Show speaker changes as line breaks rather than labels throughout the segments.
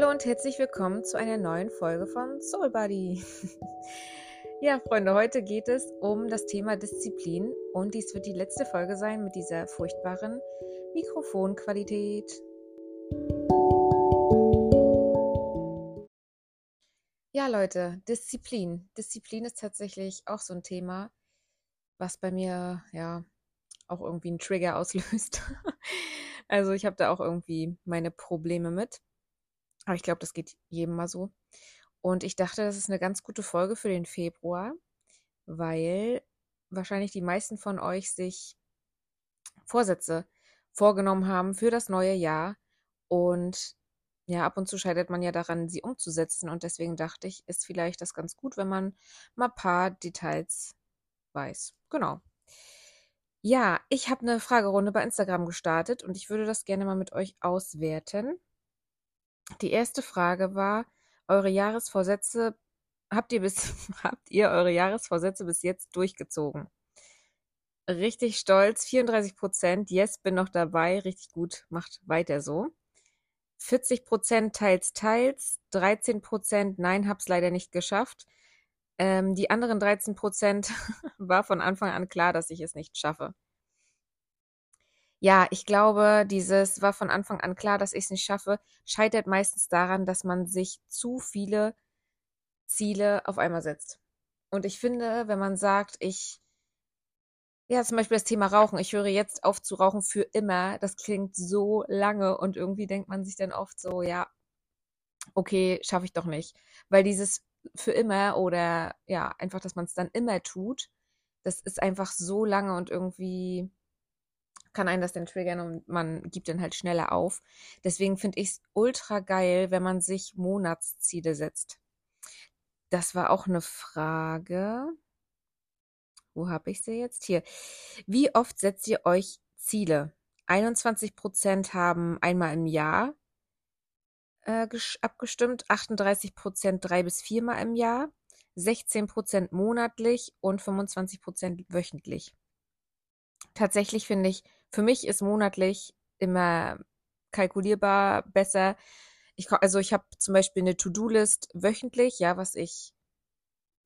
Hallo und herzlich willkommen zu einer neuen Folge von Soul Buddy. ja, Freunde, heute geht es um das Thema Disziplin und dies wird die letzte Folge sein mit dieser furchtbaren Mikrofonqualität. Ja, Leute, Disziplin. Disziplin ist tatsächlich auch so ein Thema, was bei mir ja auch irgendwie einen Trigger auslöst. also ich habe da auch irgendwie meine Probleme mit. Aber ich glaube, das geht jedem mal so. Und ich dachte, das ist eine ganz gute Folge für den Februar, weil wahrscheinlich die meisten von euch sich Vorsätze vorgenommen haben für das neue Jahr. Und ja, ab und zu scheitert man ja daran, sie umzusetzen. Und deswegen dachte ich, ist vielleicht das ganz gut, wenn man mal ein paar Details weiß. Genau. Ja, ich habe eine Fragerunde bei Instagram gestartet und ich würde das gerne mal mit euch auswerten. Die erste Frage war, eure Jahresvorsätze, habt ihr bis, habt ihr eure Jahresvorsätze bis jetzt durchgezogen? Richtig stolz, 34 Prozent, yes, bin noch dabei, richtig gut, macht weiter so. 40 Prozent teils, teils, 13 Prozent, nein, hab's leider nicht geschafft. Ähm, die anderen 13 Prozent war von Anfang an klar, dass ich es nicht schaffe. Ja, ich glaube, dieses war von Anfang an klar, dass ich es nicht schaffe, scheitert meistens daran, dass man sich zu viele Ziele auf einmal setzt. Und ich finde, wenn man sagt, ich, ja, zum Beispiel das Thema Rauchen, ich höre jetzt auf zu rauchen für immer, das klingt so lange und irgendwie denkt man sich dann oft so, ja, okay, schaffe ich doch nicht. Weil dieses für immer oder ja, einfach, dass man es dann immer tut, das ist einfach so lange und irgendwie kann einen das dann triggern und man gibt dann halt schneller auf. Deswegen finde ich es ultra geil, wenn man sich Monatsziele setzt. Das war auch eine Frage. Wo habe ich sie jetzt? Hier. Wie oft setzt ihr euch Ziele? 21 Prozent haben einmal im Jahr äh, abgestimmt, 38 Prozent drei bis viermal im Jahr, 16 Prozent monatlich und 25 Prozent wöchentlich. Tatsächlich finde ich für mich ist monatlich immer kalkulierbar besser. Ich, also ich habe zum Beispiel eine To-Do-List wöchentlich, ja, was ich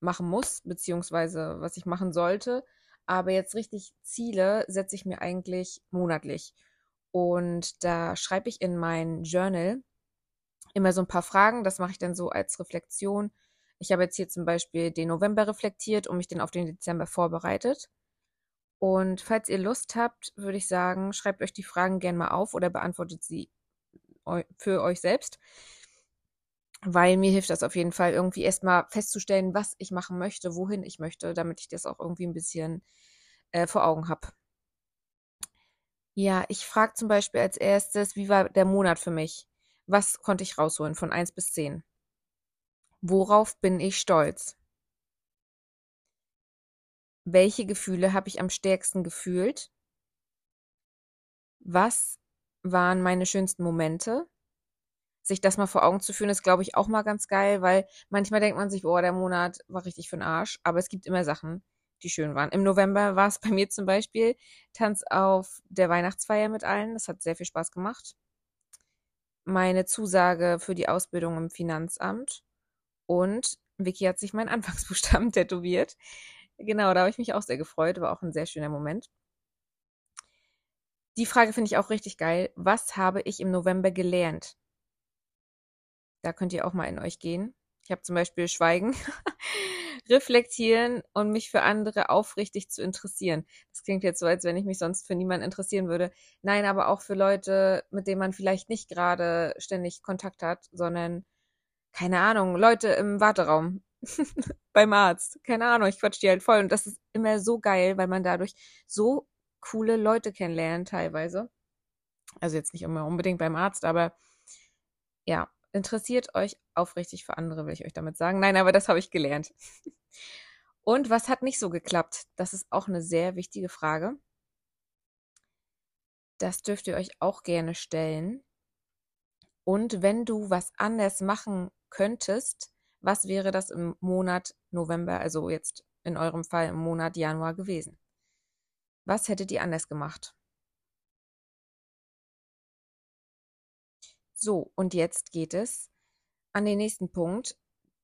machen muss, beziehungsweise was ich machen sollte. Aber jetzt richtig Ziele setze ich mir eigentlich monatlich. Und da schreibe ich in mein Journal immer so ein paar Fragen. Das mache ich dann so als Reflexion. Ich habe jetzt hier zum Beispiel den November reflektiert und mich dann auf den Dezember vorbereitet. Und falls ihr Lust habt, würde ich sagen, schreibt euch die Fragen gerne mal auf oder beantwortet sie für euch selbst. Weil mir hilft das auf jeden Fall irgendwie erstmal festzustellen, was ich machen möchte, wohin ich möchte, damit ich das auch irgendwie ein bisschen äh, vor Augen habe. Ja, ich frage zum Beispiel als erstes, wie war der Monat für mich? Was konnte ich rausholen von 1 bis 10? Worauf bin ich stolz? Welche Gefühle habe ich am stärksten gefühlt? Was waren meine schönsten Momente? Sich das mal vor Augen zu führen, ist, glaube ich, auch mal ganz geil, weil manchmal denkt man sich, oh, der Monat war richtig für den Arsch, aber es gibt immer Sachen, die schön waren. Im November war es bei mir zum Beispiel Tanz auf der Weihnachtsfeier mit allen. Das hat sehr viel Spaß gemacht. Meine Zusage für die Ausbildung im Finanzamt und Vicky hat sich meinen Anfangsbuchstaben tätowiert. Genau, da habe ich mich auch sehr gefreut. War auch ein sehr schöner Moment. Die Frage finde ich auch richtig geil. Was habe ich im November gelernt? Da könnt ihr auch mal in euch gehen. Ich habe zum Beispiel Schweigen, reflektieren und mich für andere aufrichtig zu interessieren. Das klingt jetzt so, als wenn ich mich sonst für niemanden interessieren würde. Nein, aber auch für Leute, mit denen man vielleicht nicht gerade ständig Kontakt hat, sondern, keine Ahnung, Leute im Warteraum. beim Arzt. Keine Ahnung, ich quatsch die halt voll. Und das ist immer so geil, weil man dadurch so coole Leute kennenlernt teilweise. Also jetzt nicht immer unbedingt beim Arzt, aber ja, interessiert euch aufrichtig für andere, will ich euch damit sagen. Nein, aber das habe ich gelernt. Und was hat nicht so geklappt? Das ist auch eine sehr wichtige Frage. Das dürft ihr euch auch gerne stellen. Und wenn du was anders machen könntest, was wäre das im Monat November, also jetzt in eurem Fall im Monat Januar gewesen? Was hättet ihr anders gemacht? So, und jetzt geht es an den nächsten Punkt,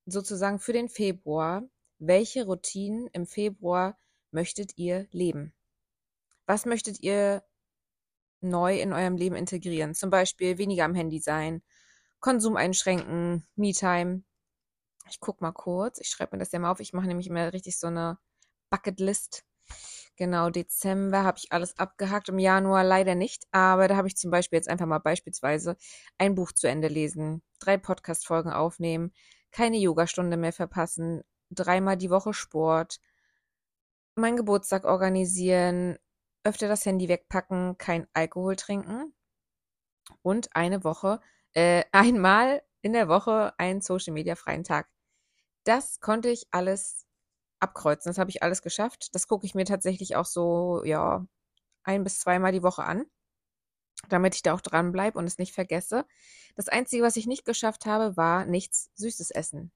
sozusagen für den Februar. Welche Routinen im Februar möchtet ihr leben? Was möchtet ihr neu in eurem Leben integrieren? Zum Beispiel weniger am Handy sein, Konsum einschränken, Me-Time. Ich guck mal kurz, ich schreibe mir das ja mal auf. Ich mache nämlich immer richtig so eine Bucketlist. Genau, Dezember habe ich alles abgehakt, im Januar leider nicht, aber da habe ich zum Beispiel jetzt einfach mal beispielsweise ein Buch zu Ende lesen, drei Podcast-Folgen aufnehmen, keine Yogastunde mehr verpassen, dreimal die Woche Sport, meinen Geburtstag organisieren, öfter das Handy wegpacken, kein Alkohol trinken und eine Woche, äh, einmal in der Woche einen Social Media freien Tag. Das konnte ich alles abkreuzen. Das habe ich alles geschafft. Das gucke ich mir tatsächlich auch so, ja, ein bis zweimal die Woche an, damit ich da auch dranbleibe und es nicht vergesse. Das Einzige, was ich nicht geschafft habe, war nichts Süßes essen.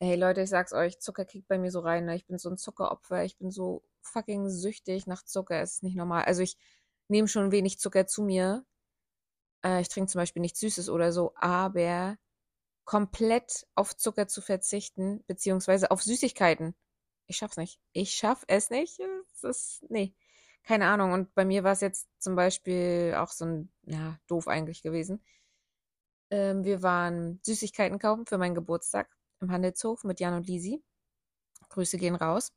Hey Leute, ich sag's euch, Zucker kickt bei mir so rein. Ne? Ich bin so ein Zuckeropfer. Ich bin so fucking süchtig nach Zucker. Es ist nicht normal. Also ich nehme schon wenig Zucker zu mir. Äh, ich trinke zum Beispiel nichts Süßes oder so, aber komplett auf Zucker zu verzichten, beziehungsweise auf Süßigkeiten. Ich schaff's nicht. Ich schaff es nicht. Es ist, nee, keine Ahnung. Und bei mir war es jetzt zum Beispiel auch so ein, ja, doof eigentlich gewesen. Ähm, wir waren Süßigkeiten kaufen für meinen Geburtstag im Handelshof mit Jan und Lisi. Grüße gehen raus.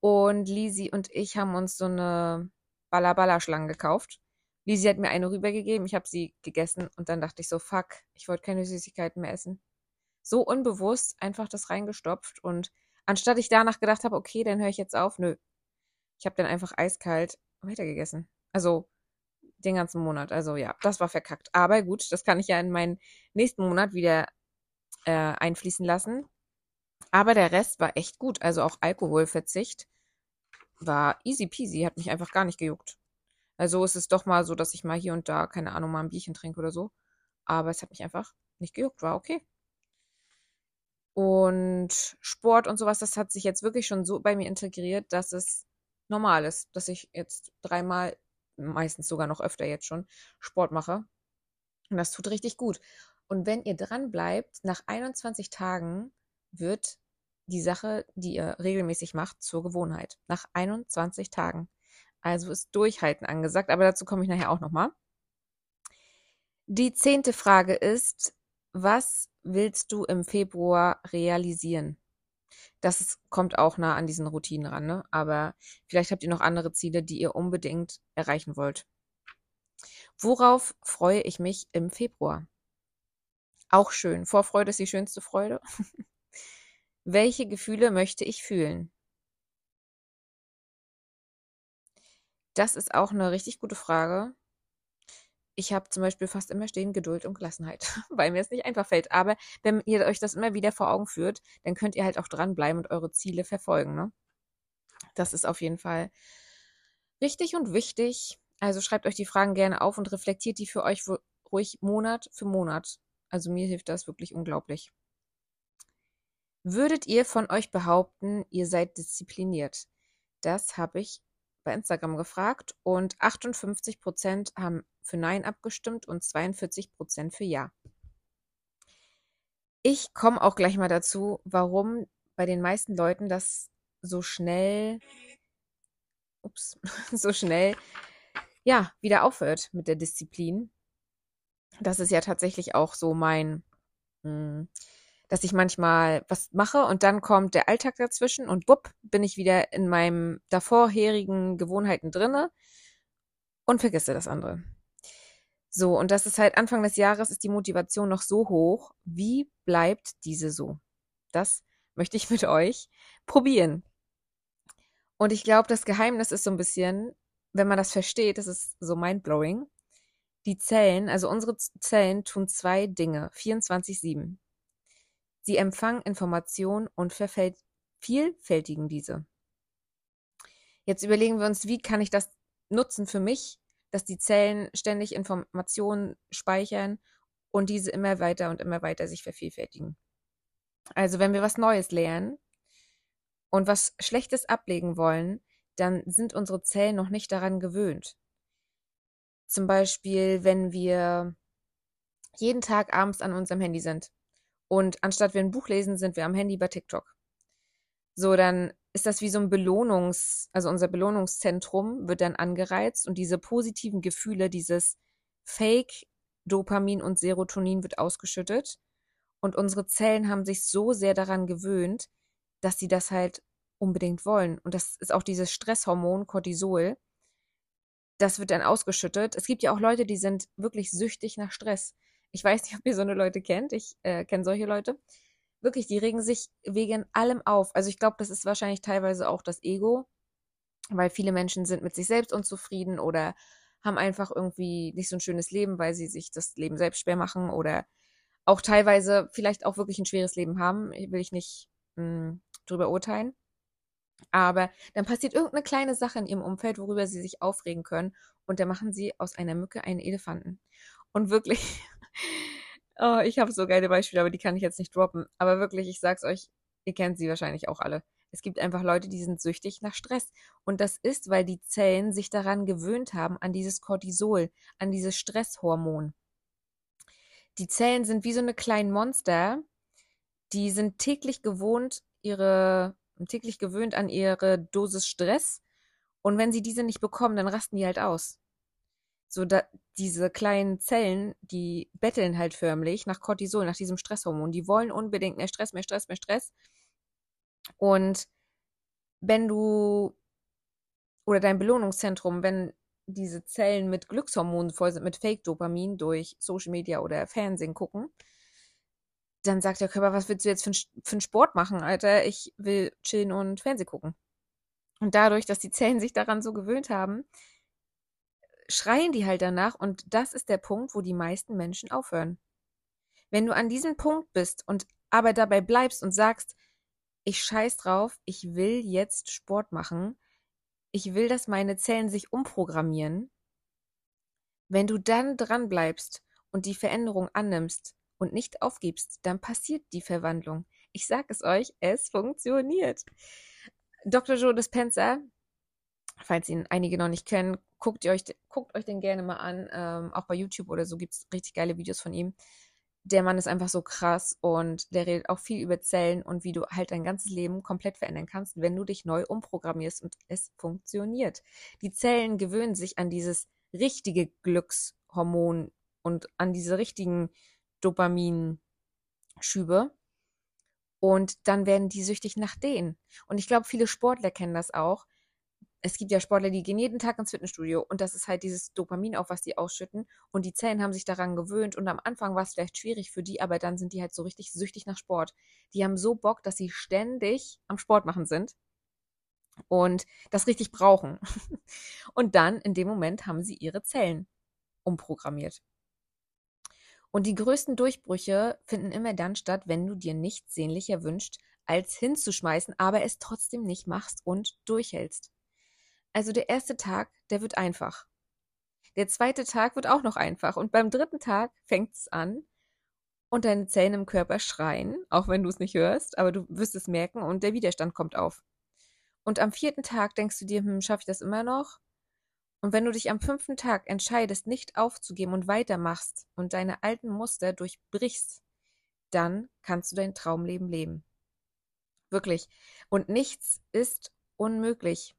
Und Lisi und ich haben uns so eine Balla-Balla-Schlange gekauft. Lisi hat mir eine rübergegeben, ich habe sie gegessen und dann dachte ich so, fuck, ich wollte keine Süßigkeiten mehr essen. So unbewusst einfach das reingestopft und anstatt ich danach gedacht habe, okay, dann höre ich jetzt auf, nö. Ich habe dann einfach eiskalt weitergegessen. Also den ganzen Monat. Also ja, das war verkackt. Aber gut, das kann ich ja in meinen nächsten Monat wieder äh, einfließen lassen. Aber der Rest war echt gut. Also auch Alkoholverzicht war easy peasy, hat mich einfach gar nicht gejuckt. Also ist es doch mal so, dass ich mal hier und da, keine Ahnung, mal ein Bierchen trinke oder so. Aber es hat mich einfach nicht gejuckt, war okay. Und Sport und sowas, das hat sich jetzt wirklich schon so bei mir integriert, dass es normal ist, dass ich jetzt dreimal, meistens sogar noch öfter jetzt schon, Sport mache. Und das tut richtig gut. Und wenn ihr dran bleibt, nach 21 Tagen wird die Sache, die ihr regelmäßig macht, zur Gewohnheit. Nach 21 Tagen. Also ist Durchhalten angesagt, aber dazu komme ich nachher auch nochmal. Die zehnte Frage ist, was willst du im Februar realisieren? Das ist, kommt auch nah an diesen Routinen ran, ne? aber vielleicht habt ihr noch andere Ziele, die ihr unbedingt erreichen wollt. Worauf freue ich mich im Februar? Auch schön. Vorfreude ist die schönste Freude. Welche Gefühle möchte ich fühlen? Das ist auch eine richtig gute Frage. Ich habe zum Beispiel fast immer stehen Geduld und Gelassenheit, weil mir es nicht einfach fällt. Aber wenn ihr euch das immer wieder vor Augen führt, dann könnt ihr halt auch dranbleiben und eure Ziele verfolgen. Ne? Das ist auf jeden Fall richtig und wichtig. Also schreibt euch die Fragen gerne auf und reflektiert die für euch ruhig Monat für Monat. Also mir hilft das wirklich unglaublich. Würdet ihr von euch behaupten, ihr seid diszipliniert? Das habe ich bei Instagram gefragt und 58 Prozent haben für Nein abgestimmt und 42 Prozent für Ja. Ich komme auch gleich mal dazu, warum bei den meisten Leuten das so schnell, ups, so schnell, ja, wieder aufhört mit der Disziplin. Das ist ja tatsächlich auch so mein, mh, hm, dass ich manchmal was mache und dann kommt der Alltag dazwischen und bupp, bin ich wieder in meinem davorherigen Gewohnheiten drinne und vergesse das andere. So, und das ist halt Anfang des Jahres ist die Motivation noch so hoch. Wie bleibt diese so? Das möchte ich mit euch probieren. Und ich glaube, das Geheimnis ist so ein bisschen, wenn man das versteht, das ist so mindblowing. Die Zellen, also unsere Zellen tun zwei Dinge, 24-7. Sie empfangen Informationen und vervielfältigen diese. Jetzt überlegen wir uns, wie kann ich das nutzen für mich, dass die Zellen ständig Informationen speichern und diese immer weiter und immer weiter sich vervielfältigen. Also wenn wir was Neues lernen und was Schlechtes ablegen wollen, dann sind unsere Zellen noch nicht daran gewöhnt. Zum Beispiel, wenn wir jeden Tag abends an unserem Handy sind Und anstatt wir ein Buch lesen, sind wir am Handy bei TikTok. So, dann ist das wie so ein Belohnungs, also unser Belohnungszentrum wird dann angereizt und diese positiven Gefühle, dieses Fake Dopamin und Serotonin wird ausgeschüttet und unsere Zellen haben sich so sehr daran gewöhnt, dass sie das halt unbedingt wollen. Und das ist auch dieses Stresshormon Cortisol. Das wird dann ausgeschüttet. Es gibt ja auch Leute, die sind wirklich süchtig nach Stress. Ich weiß nicht, ob ihr so eine Leute kennt. Ich äh, kenne solche Leute. Wirklich, die regen sich wegen allem auf. Also ich glaube, das ist wahrscheinlich teilweise auch das Ego, weil viele Menschen sind mit sich selbst unzufrieden oder haben einfach irgendwie nicht so ein schönes Leben, weil sie sich das Leben selbst schwer machen oder auch teilweise vielleicht auch wirklich ein schweres Leben haben. Will ich nicht mh, hm, drüber urteilen. Aber dann passiert irgendeine kleine Sache in ihrem Umfeld, worüber sie sich aufregen können. Und dann machen sie aus einer Mücke einen Elefanten. Und wirklich, oh, ich habe so geile Beispiele, aber die kann ich jetzt nicht droppen. Aber wirklich, ich sag's euch, ihr kennt sie wahrscheinlich auch alle. Es gibt einfach Leute, die sind süchtig nach Stress. Und das ist, weil die Zellen sich daran gewöhnt haben, an dieses Cortisol, an dieses Stresshormon. Die Zellen sind wie so eine kleinen Monster, die sind täglich gewohnt, ihre täglich gewöhnt an ihre Dosis Stress. Und wenn sie diese nicht bekommen, dann rasten die halt aus. So, da, diese kleinen Zellen, die betteln halt förmlich nach Cortisol, nach diesem Stresshormon. Die wollen unbedingt mehr Stress, mehr Stress, mehr Stress. Und wenn du oder dein Belohnungszentrum, wenn diese Zellen mit Glückshormonen voll sind, mit Fake-Dopamin durch Social Media oder Fernsehen gucken, dann sagt der Körper, was willst du jetzt für, für einen Sport machen, Alter? Ich will chillen und Fernsehen gucken. Und dadurch, dass die Zellen sich daran so gewöhnt haben, schreien die halt danach und das ist der Punkt, wo die meisten Menschen aufhören. Wenn du an diesem Punkt bist und aber dabei bleibst und sagst, ich scheiß drauf, ich will jetzt Sport machen, ich will, dass meine Zellen sich umprogrammieren, wenn du dann dran bleibst und die Veränderung annimmst, und nicht aufgibst, dann passiert die Verwandlung. Ich sage es euch, es funktioniert. Dr. Joe Dispenza, falls ihn einige noch nicht kennen, guckt, ihr euch, guckt euch den gerne mal an. Ähm, auch bei YouTube oder so gibt es richtig geile Videos von ihm. Der Mann ist einfach so krass und der redet auch viel über Zellen und wie du halt dein ganzes Leben komplett verändern kannst, wenn du dich neu umprogrammierst und es funktioniert. Die Zellen gewöhnen sich an dieses richtige Glückshormon und an diese richtigen Dopaminschübe. Und dann werden die süchtig nach denen. Und ich glaube, viele Sportler kennen das auch. Es gibt ja Sportler, die gehen jeden Tag ins Fitnessstudio und das ist halt dieses Dopamin auf, was die ausschütten. Und die Zellen haben sich daran gewöhnt und am Anfang war es vielleicht schwierig für die, aber dann sind die halt so richtig süchtig nach Sport. Die haben so Bock, dass sie ständig am Sport machen sind und das richtig brauchen. Und dann in dem Moment haben sie ihre Zellen umprogrammiert. Und die größten Durchbrüche finden immer dann statt, wenn du dir nichts sehnlicher wünschst, als hinzuschmeißen, aber es trotzdem nicht machst und durchhältst. Also der erste Tag, der wird einfach. Der zweite Tag wird auch noch einfach. Und beim dritten Tag fängt es an und deine Zellen im Körper schreien, auch wenn du es nicht hörst, aber du wirst es merken und der Widerstand kommt auf. Und am vierten Tag denkst du dir, hm, schaffe ich das immer noch? Und wenn du dich am fünften Tag entscheidest, nicht aufzugeben und weitermachst und deine alten Muster durchbrichst, dann kannst du dein Traumleben leben. Wirklich. Und nichts ist unmöglich.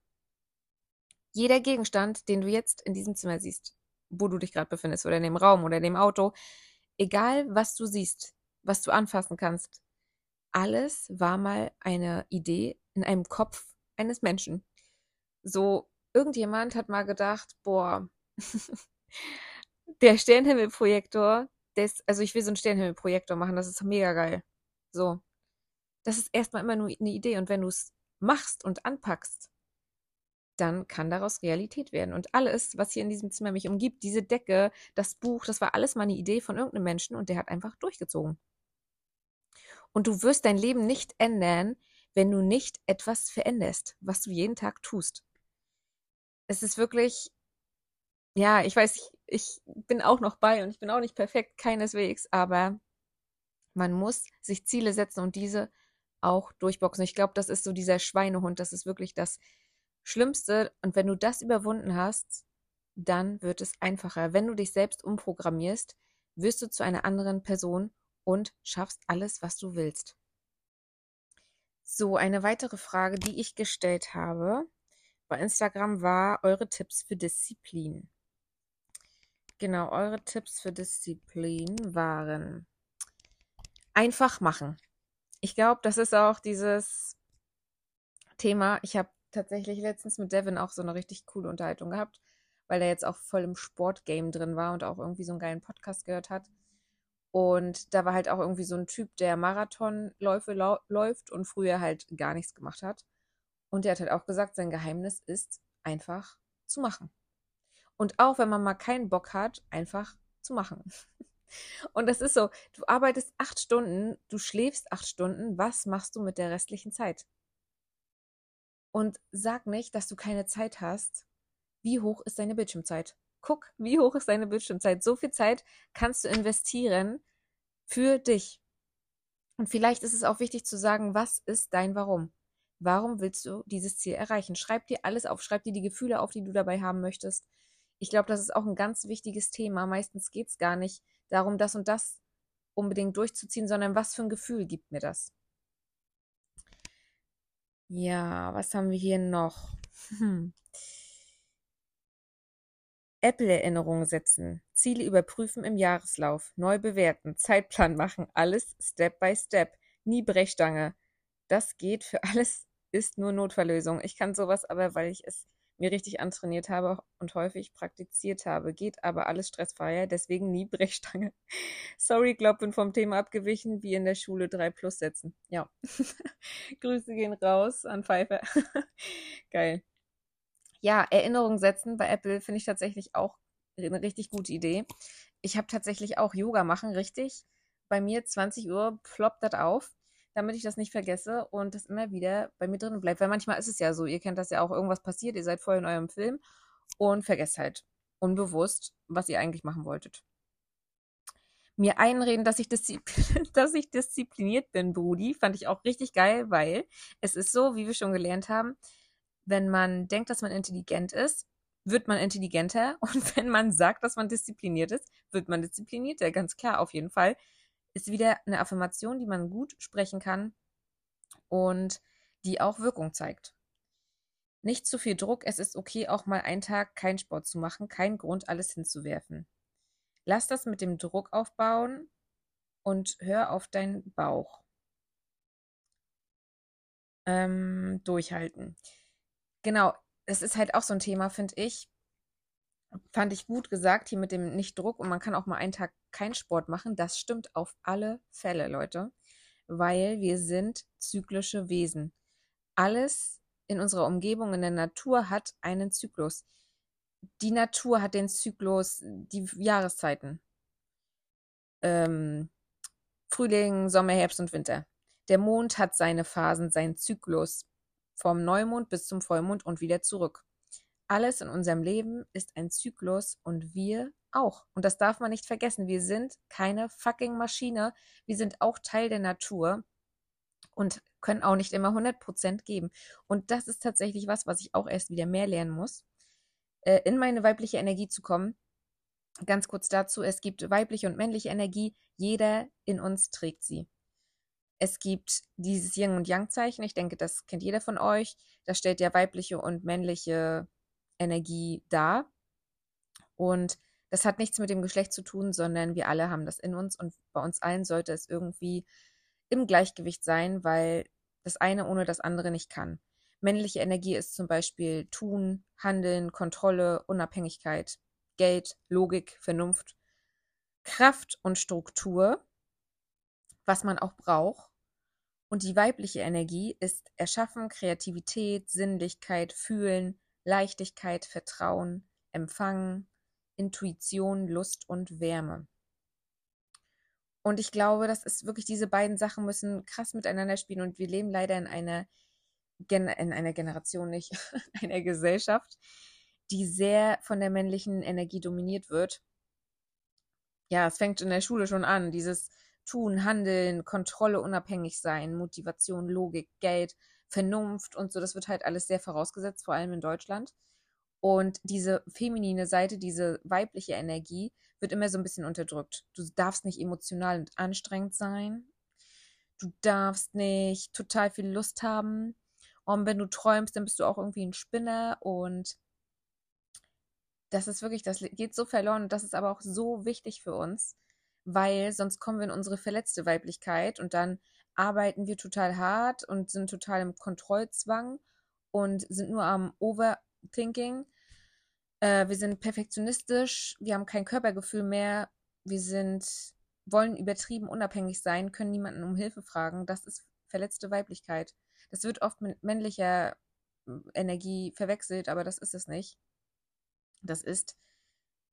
Jeder Gegenstand, den du jetzt in diesem Zimmer siehst, wo du dich gerade befindest, oder in dem Raum oder in dem Auto, egal was du siehst, was du anfassen kannst, alles war mal eine Idee in einem Kopf eines Menschen. So irgendjemand hat mal gedacht, boah, der Sternhimmelprojektor, das, also ich will so einen Sternhimmelprojektor machen, das ist mega geil. So. Das ist erstmal immer nur eine Idee und wenn du es machst und anpackst, dann kann daraus Realität werden. Und alles, was hier in diesem Zimmer mich umgibt, diese Decke, das Buch, das war alles mal eine Idee von irgendeinem Menschen und der hat einfach durchgezogen. Und du wirst dein Leben nicht ändern, wenn du nicht etwas veränderst, was du jeden Tag tust es ist wirklich, ja, ich weiß, ich, ich bin auch noch bei und ich bin auch nicht perfekt, keineswegs, aber man muss sich Ziele setzen und diese auch durchboxen. Ich glaube, das ist so dieser Schweinehund, das ist wirklich das Schlimmste. Und wenn du das überwunden hast, dann wird es einfacher. Wenn du dich selbst umprogrammierst, wirst du zu einer anderen Person und schaffst alles, was du willst. So, eine weitere Frage, die ich gestellt habe bei Instagram war eure Tipps für Disziplin. Genau, eure Tipps für Disziplin waren einfach machen. Ich glaube, das ist auch dieses Thema. Ich habe tatsächlich letztens mit Devin auch so eine richtig coole Unterhaltung gehabt, weil er jetzt auch voll im Sportgame drin war und auch irgendwie so einen geilen Podcast gehört hat. Und da war halt auch irgendwie so ein Typ, der Marathonläufe läuft und früher halt gar nichts gemacht hat. Und der hat halt auch gesagt, sein Geheimnis ist einfach zu machen. Und auch wenn man mal keinen Bock hat, einfach zu machen. Und das ist so, du arbeitest acht Stunden, du schläfst acht Stunden, was machst du mit der restlichen Zeit? Und sag nicht, dass du keine Zeit hast. Wie hoch ist deine Bildschirmzeit? Guck, wie hoch ist deine Bildschirmzeit? So viel Zeit kannst du investieren für dich. Und vielleicht ist es auch wichtig zu sagen, was ist dein Warum? Warum willst du dieses Ziel erreichen? Schreib dir alles auf, schreib dir die Gefühle auf, die du dabei haben möchtest. Ich glaube, das ist auch ein ganz wichtiges Thema. Meistens geht es gar nicht darum, das und das unbedingt durchzuziehen, sondern was für ein Gefühl gibt mir das? Ja, was haben wir hier noch? Hm. Apple-Erinnerungen setzen, Ziele überprüfen im Jahreslauf, neu bewerten, Zeitplan machen, alles Step by Step, nie Brechstange. Das geht für alles, ist nur Notfalllösung. Ich kann sowas aber, weil ich es mir richtig antrainiert habe und häufig praktiziert habe. Geht aber alles stressfreier, deswegen nie Brechstange. Sorry, glaub, bin vom Thema abgewichen, wie in der Schule 3 plus setzen. Ja. Grüße gehen raus an Pfeife. Geil. Ja, Erinnerungen setzen bei Apple finde ich tatsächlich auch eine richtig gute Idee. Ich habe tatsächlich auch Yoga machen, richtig. Bei mir 20 Uhr ploppt das auf damit ich das nicht vergesse und das immer wieder bei mir drin bleibt. Weil manchmal ist es ja so, ihr kennt das ja auch, irgendwas passiert, ihr seid voll in eurem Film und vergesst halt unbewusst, was ihr eigentlich machen wolltet. Mir einreden, dass ich, dass ich diszipliniert bin, Brudi, fand ich auch richtig geil, weil es ist so, wie wir schon gelernt haben, wenn man denkt, dass man intelligent ist, wird man intelligenter und wenn man sagt, dass man diszipliniert ist, wird man disziplinierter, ganz klar, auf jeden Fall ist wieder eine Affirmation, die man gut sprechen kann und die auch Wirkung zeigt. Nicht zu viel Druck, es ist okay, auch mal einen Tag keinen Sport zu machen, kein Grund, alles hinzuwerfen. Lass das mit dem Druck aufbauen und hör auf deinen Bauch. Ähm, durchhalten. Genau, es ist halt auch so ein Thema, finde ich fand ich gut gesagt, hier mit dem Nicht-Druck und man kann auch mal einen Tag keinen Sport machen. Das stimmt auf alle Fälle, Leute, weil wir sind zyklische Wesen. Alles in unserer Umgebung, in der Natur hat einen Zyklus. Die Natur hat den Zyklus, die Jahreszeiten. Ähm, Frühling, Sommer, Herbst und Winter. Der Mond hat seine Phasen, seinen Zyklus. Vom Neumond bis zum Vollmond und wieder zurück. Alles in unserem Leben ist ein Zyklus und wir auch. Und das darf man nicht vergessen. Wir sind keine fucking Maschine. Wir sind auch Teil der Natur und können auch nicht immer 100% geben. Und das ist tatsächlich was, was ich auch erst wieder mehr lernen muss, äh, in meine weibliche Energie zu kommen. Ganz kurz dazu, es gibt weibliche und männliche Energie. Jeder in uns trägt sie. Es gibt dieses Yin- und Yang-Zeichen. Ich denke, das kennt jeder von euch. Das stellt ja weibliche und männliche Energie dar. Und das hat nichts mit dem Geschlecht zu tun, sondern wir alle haben das in uns und bei uns allen sollte es irgendwie im Gleichgewicht sein, weil das eine ohne das andere nicht kann. Männliche Energie ist zum Beispiel Tun, Handeln, Kontrolle, Unabhängigkeit, Geld, Logik, Vernunft, Kraft und Struktur, was man auch braucht. Und die weibliche Energie ist Erschaffen, Kreativität, Sinnlichkeit, Fühlen, Leichtigkeit, Vertrauen, Empfangen, Intuition, Lust und Wärme. Und ich glaube, das ist wirklich, diese beiden Sachen müssen krass miteinander spielen und wir leben leider in einer, Gen in einer Generation, nicht, in einer Gesellschaft, die sehr von der männlichen Energie dominiert wird. Ja, es fängt in der Schule schon an, dieses Tun, Handeln, Kontrolle, unabhängig sein, Motivation, Logik, Geld, Vernunft und so, das wird halt alles sehr vorausgesetzt, vor allem in Deutschland. Und diese feminine Seite, diese weibliche Energie, wird immer so ein bisschen unterdrückt. Du darfst nicht emotional und anstrengend sein. Du darfst nicht total viel Lust haben. Und wenn du träumst, dann bist du auch irgendwie ein Spinner. Und das ist wirklich, das geht so verloren. Und das ist aber auch so wichtig für uns, weil sonst kommen wir in unsere verletzte Weiblichkeit und dann arbeiten wir total hart und sind total im Kontrollzwang und sind nur am Overthinking. Äh, wir sind perfektionistisch, wir haben kein Körpergefühl mehr, wir sind, wollen übertrieben unabhängig sein, können niemanden um Hilfe fragen. Das ist verletzte Weiblichkeit. Das wird oft mit männlicher hm, Energie verwechselt, aber das ist es nicht. Das ist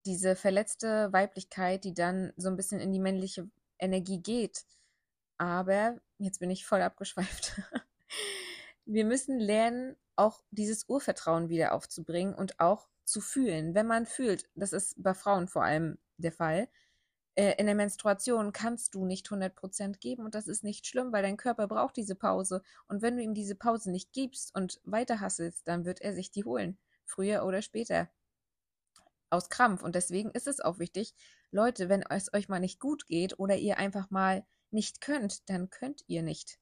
diese verletzte Weiblichkeit, die dann so ein bisschen in die männliche Energie geht. Aber jetzt bin ich voll abgeschweift. Wir müssen lernen, auch dieses Urvertrauen wieder aufzubringen und auch zu fühlen. Wenn man fühlt, das ist bei Frauen vor allem der Fall, äh, in der Menstruation kannst du nicht 100% geben und das ist nicht schlimm, weil dein Körper braucht diese Pause. Und wenn du ihm diese Pause nicht gibst und weiter hasselst, dann wird er sich die holen. Früher oder später. Aus Krampf. Und deswegen ist es auch wichtig, Leute, wenn es euch mal nicht gut geht oder ihr einfach mal nicht könnt, dann könnt ihr nicht.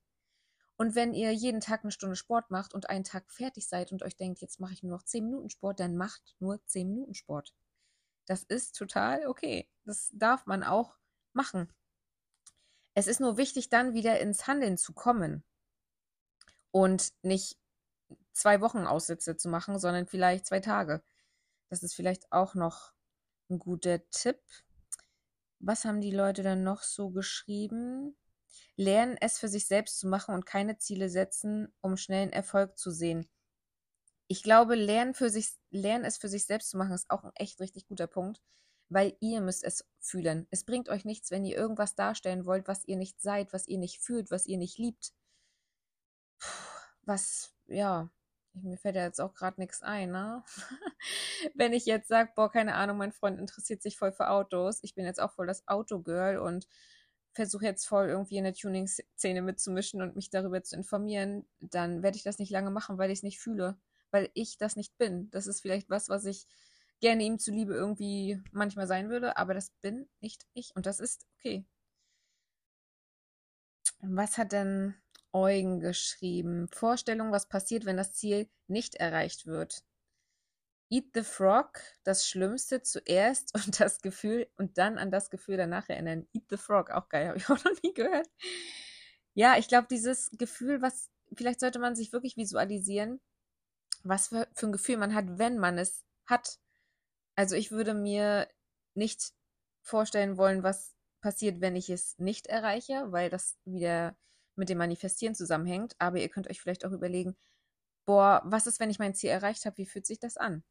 Und wenn ihr jeden Tag eine Stunde Sport macht und einen Tag fertig seid und euch denkt, jetzt mache ich nur noch 10 Minuten Sport, dann macht nur 10 Minuten Sport. Das ist total okay. Das darf man auch machen. Es ist nur wichtig, dann wieder ins Handeln zu kommen und nicht zwei Wochen Aussätze zu machen, sondern vielleicht zwei Tage. Das ist vielleicht auch noch ein guter Tipp. Was haben die Leute dann noch so geschrieben? Lernen, es für sich selbst zu machen und keine Ziele setzen, um schnellen Erfolg zu sehen. Ich glaube, lernen, für sich, lernen es für sich selbst zu machen, ist auch ein echt richtig guter Punkt, weil ihr müsst es fühlen. Es bringt euch nichts, wenn ihr irgendwas darstellen wollt, was ihr nicht seid, was ihr nicht fühlt, was ihr nicht liebt. Was, ja, mir fällt ja jetzt auch gerade nichts ein, ne? wenn ich jetzt sage, boah, keine Ahnung, mein Freund interessiert sich voll für Autos, ich bin jetzt auch voll das Autogirl und versuche jetzt voll irgendwie in der Tuning-Szene mitzumischen und mich darüber zu informieren, dann werde ich das nicht lange machen, weil ich es nicht fühle, weil ich das nicht bin. Das ist vielleicht was, was ich gerne ihm zuliebe irgendwie manchmal sein würde, aber das bin nicht ich und das ist okay. Was hat denn Eugen geschrieben? Vorstellung, was passiert, wenn das Ziel nicht erreicht wird. Eat the Frog, das Schlimmste zuerst und das Gefühl und dann an das Gefühl danach erinnern. Eat the Frog, auch geil, habe ich auch noch nie gehört. Ja, ich glaube, dieses Gefühl, was vielleicht sollte man sich wirklich visualisieren, was für, für ein Gefühl man hat, wenn man es hat. Also ich würde mir nicht vorstellen wollen, was passiert, wenn ich es nicht erreiche, weil das wieder mit dem Manifestieren zusammenhängt. Aber ihr könnt euch vielleicht auch überlegen, boah, was ist, wenn ich mein Ziel erreicht habe? Wie fühlt sich das an?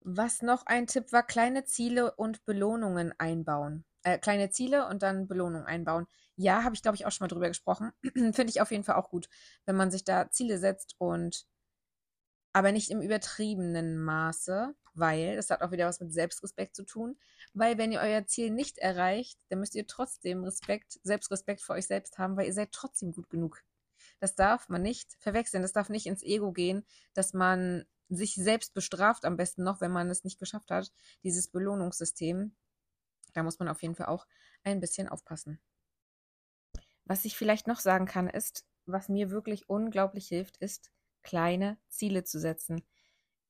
Was noch ein Tipp war, kleine Ziele und Belohnungen einbauen. Äh, kleine Ziele und dann Belohnungen einbauen. Ja, habe ich, glaube ich, auch schon mal drüber gesprochen. Finde ich auf jeden Fall auch gut, wenn man sich da Ziele setzt und aber nicht im übertriebenen Maße, weil das hat auch wieder was mit Selbstrespekt zu tun. Weil wenn ihr euer Ziel nicht erreicht, dann müsst ihr trotzdem Respekt, Selbstrespekt vor euch selbst haben, weil ihr seid trotzdem gut genug. Das darf man nicht verwechseln. Das darf nicht ins Ego gehen, dass man sich selbst bestraft, am besten noch, wenn man es nicht geschafft hat, dieses Belohnungssystem. Da muss man auf jeden Fall auch ein bisschen aufpassen. Was ich vielleicht noch sagen kann, ist, was mir wirklich unglaublich hilft, ist, kleine Ziele zu setzen.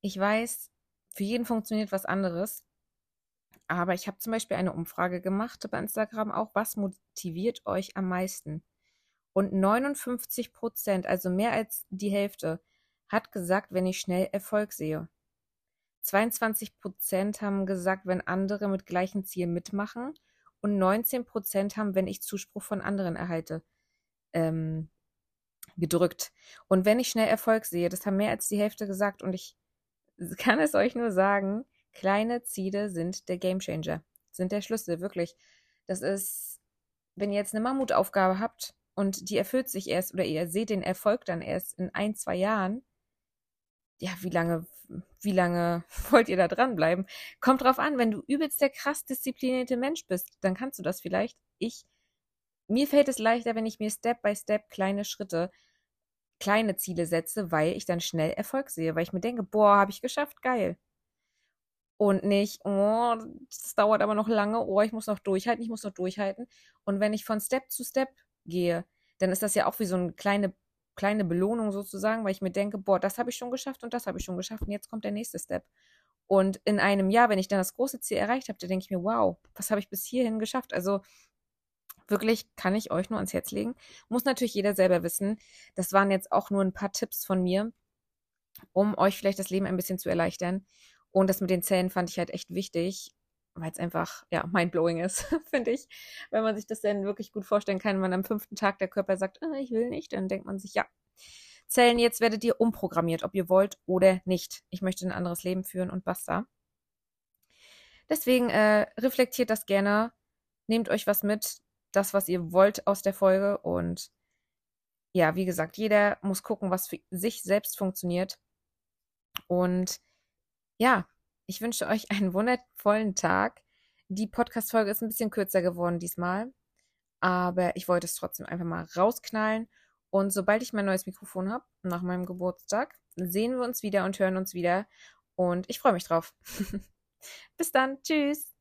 Ich weiß, für jeden funktioniert was anderes, aber ich habe zum Beispiel eine Umfrage gemacht bei Instagram auch, was motiviert euch am meisten? Und 59 Prozent, also mehr als die Hälfte, hat gesagt, wenn ich schnell Erfolg sehe. 22 Prozent haben gesagt, wenn andere mit gleichen Zielen mitmachen. Und 19 Prozent haben, wenn ich Zuspruch von anderen erhalte, ähm, gedrückt. Und wenn ich schnell Erfolg sehe, das haben mehr als die Hälfte gesagt. Und ich kann es euch nur sagen, kleine Ziele sind der Gamechanger, sind der Schlüssel, wirklich. Das ist, wenn ihr jetzt eine Mammutaufgabe habt und die erfüllt sich erst oder ihr seht den Erfolg dann erst in ein, zwei Jahren, ja, wie lange, wie lange wollt ihr da dranbleiben? Kommt drauf an, wenn du übelst der krass disziplinierte Mensch bist, dann kannst du das vielleicht. Ich, mir fällt es leichter, wenn ich mir Step by Step kleine Schritte kleine Ziele setze, weil ich dann schnell Erfolg sehe, weil ich mir denke, boah, habe ich geschafft, geil. Und nicht, oh, das dauert aber noch lange, oh, ich muss noch durchhalten, ich muss noch durchhalten. Und wenn ich von Step zu Step gehe, dann ist das ja auch wie so eine kleine, kleine Belohnung sozusagen, weil ich mir denke, boah, das habe ich schon geschafft und das habe ich schon geschafft und jetzt kommt der nächste Step. Und in einem Jahr, wenn ich dann das große Ziel erreicht habe, dann denke ich mir, wow, was habe ich bis hierhin geschafft? Also wirklich kann ich euch nur ans Herz legen. Muss natürlich jeder selber wissen. Das waren jetzt auch nur ein paar Tipps von mir, um euch vielleicht das Leben ein bisschen zu erleichtern. Und das mit den Zähnen fand ich halt echt wichtig, weil es einfach, ja, mindblowing ist, finde ich. Wenn man sich das dann wirklich gut vorstellen kann, wenn am fünften Tag der Körper sagt, äh, ich will nicht, dann denkt man sich, ja, Zellen, jetzt werdet ihr umprogrammiert, ob ihr wollt oder nicht. Ich möchte ein anderes Leben führen und basta. Deswegen äh, reflektiert das gerne, nehmt euch was mit, das, was ihr wollt aus der Folge und ja, wie gesagt, jeder muss gucken, was für sich selbst funktioniert. Und ja, ich wünsche euch einen wundervollen Tag. Die Podcast-Folge ist ein bisschen kürzer geworden diesmal, aber ich wollte es trotzdem einfach mal rausknallen. Und sobald ich mein neues Mikrofon habe, nach meinem Geburtstag, sehen wir uns wieder und hören uns wieder. Und ich freue mich drauf. Bis dann. Tschüss.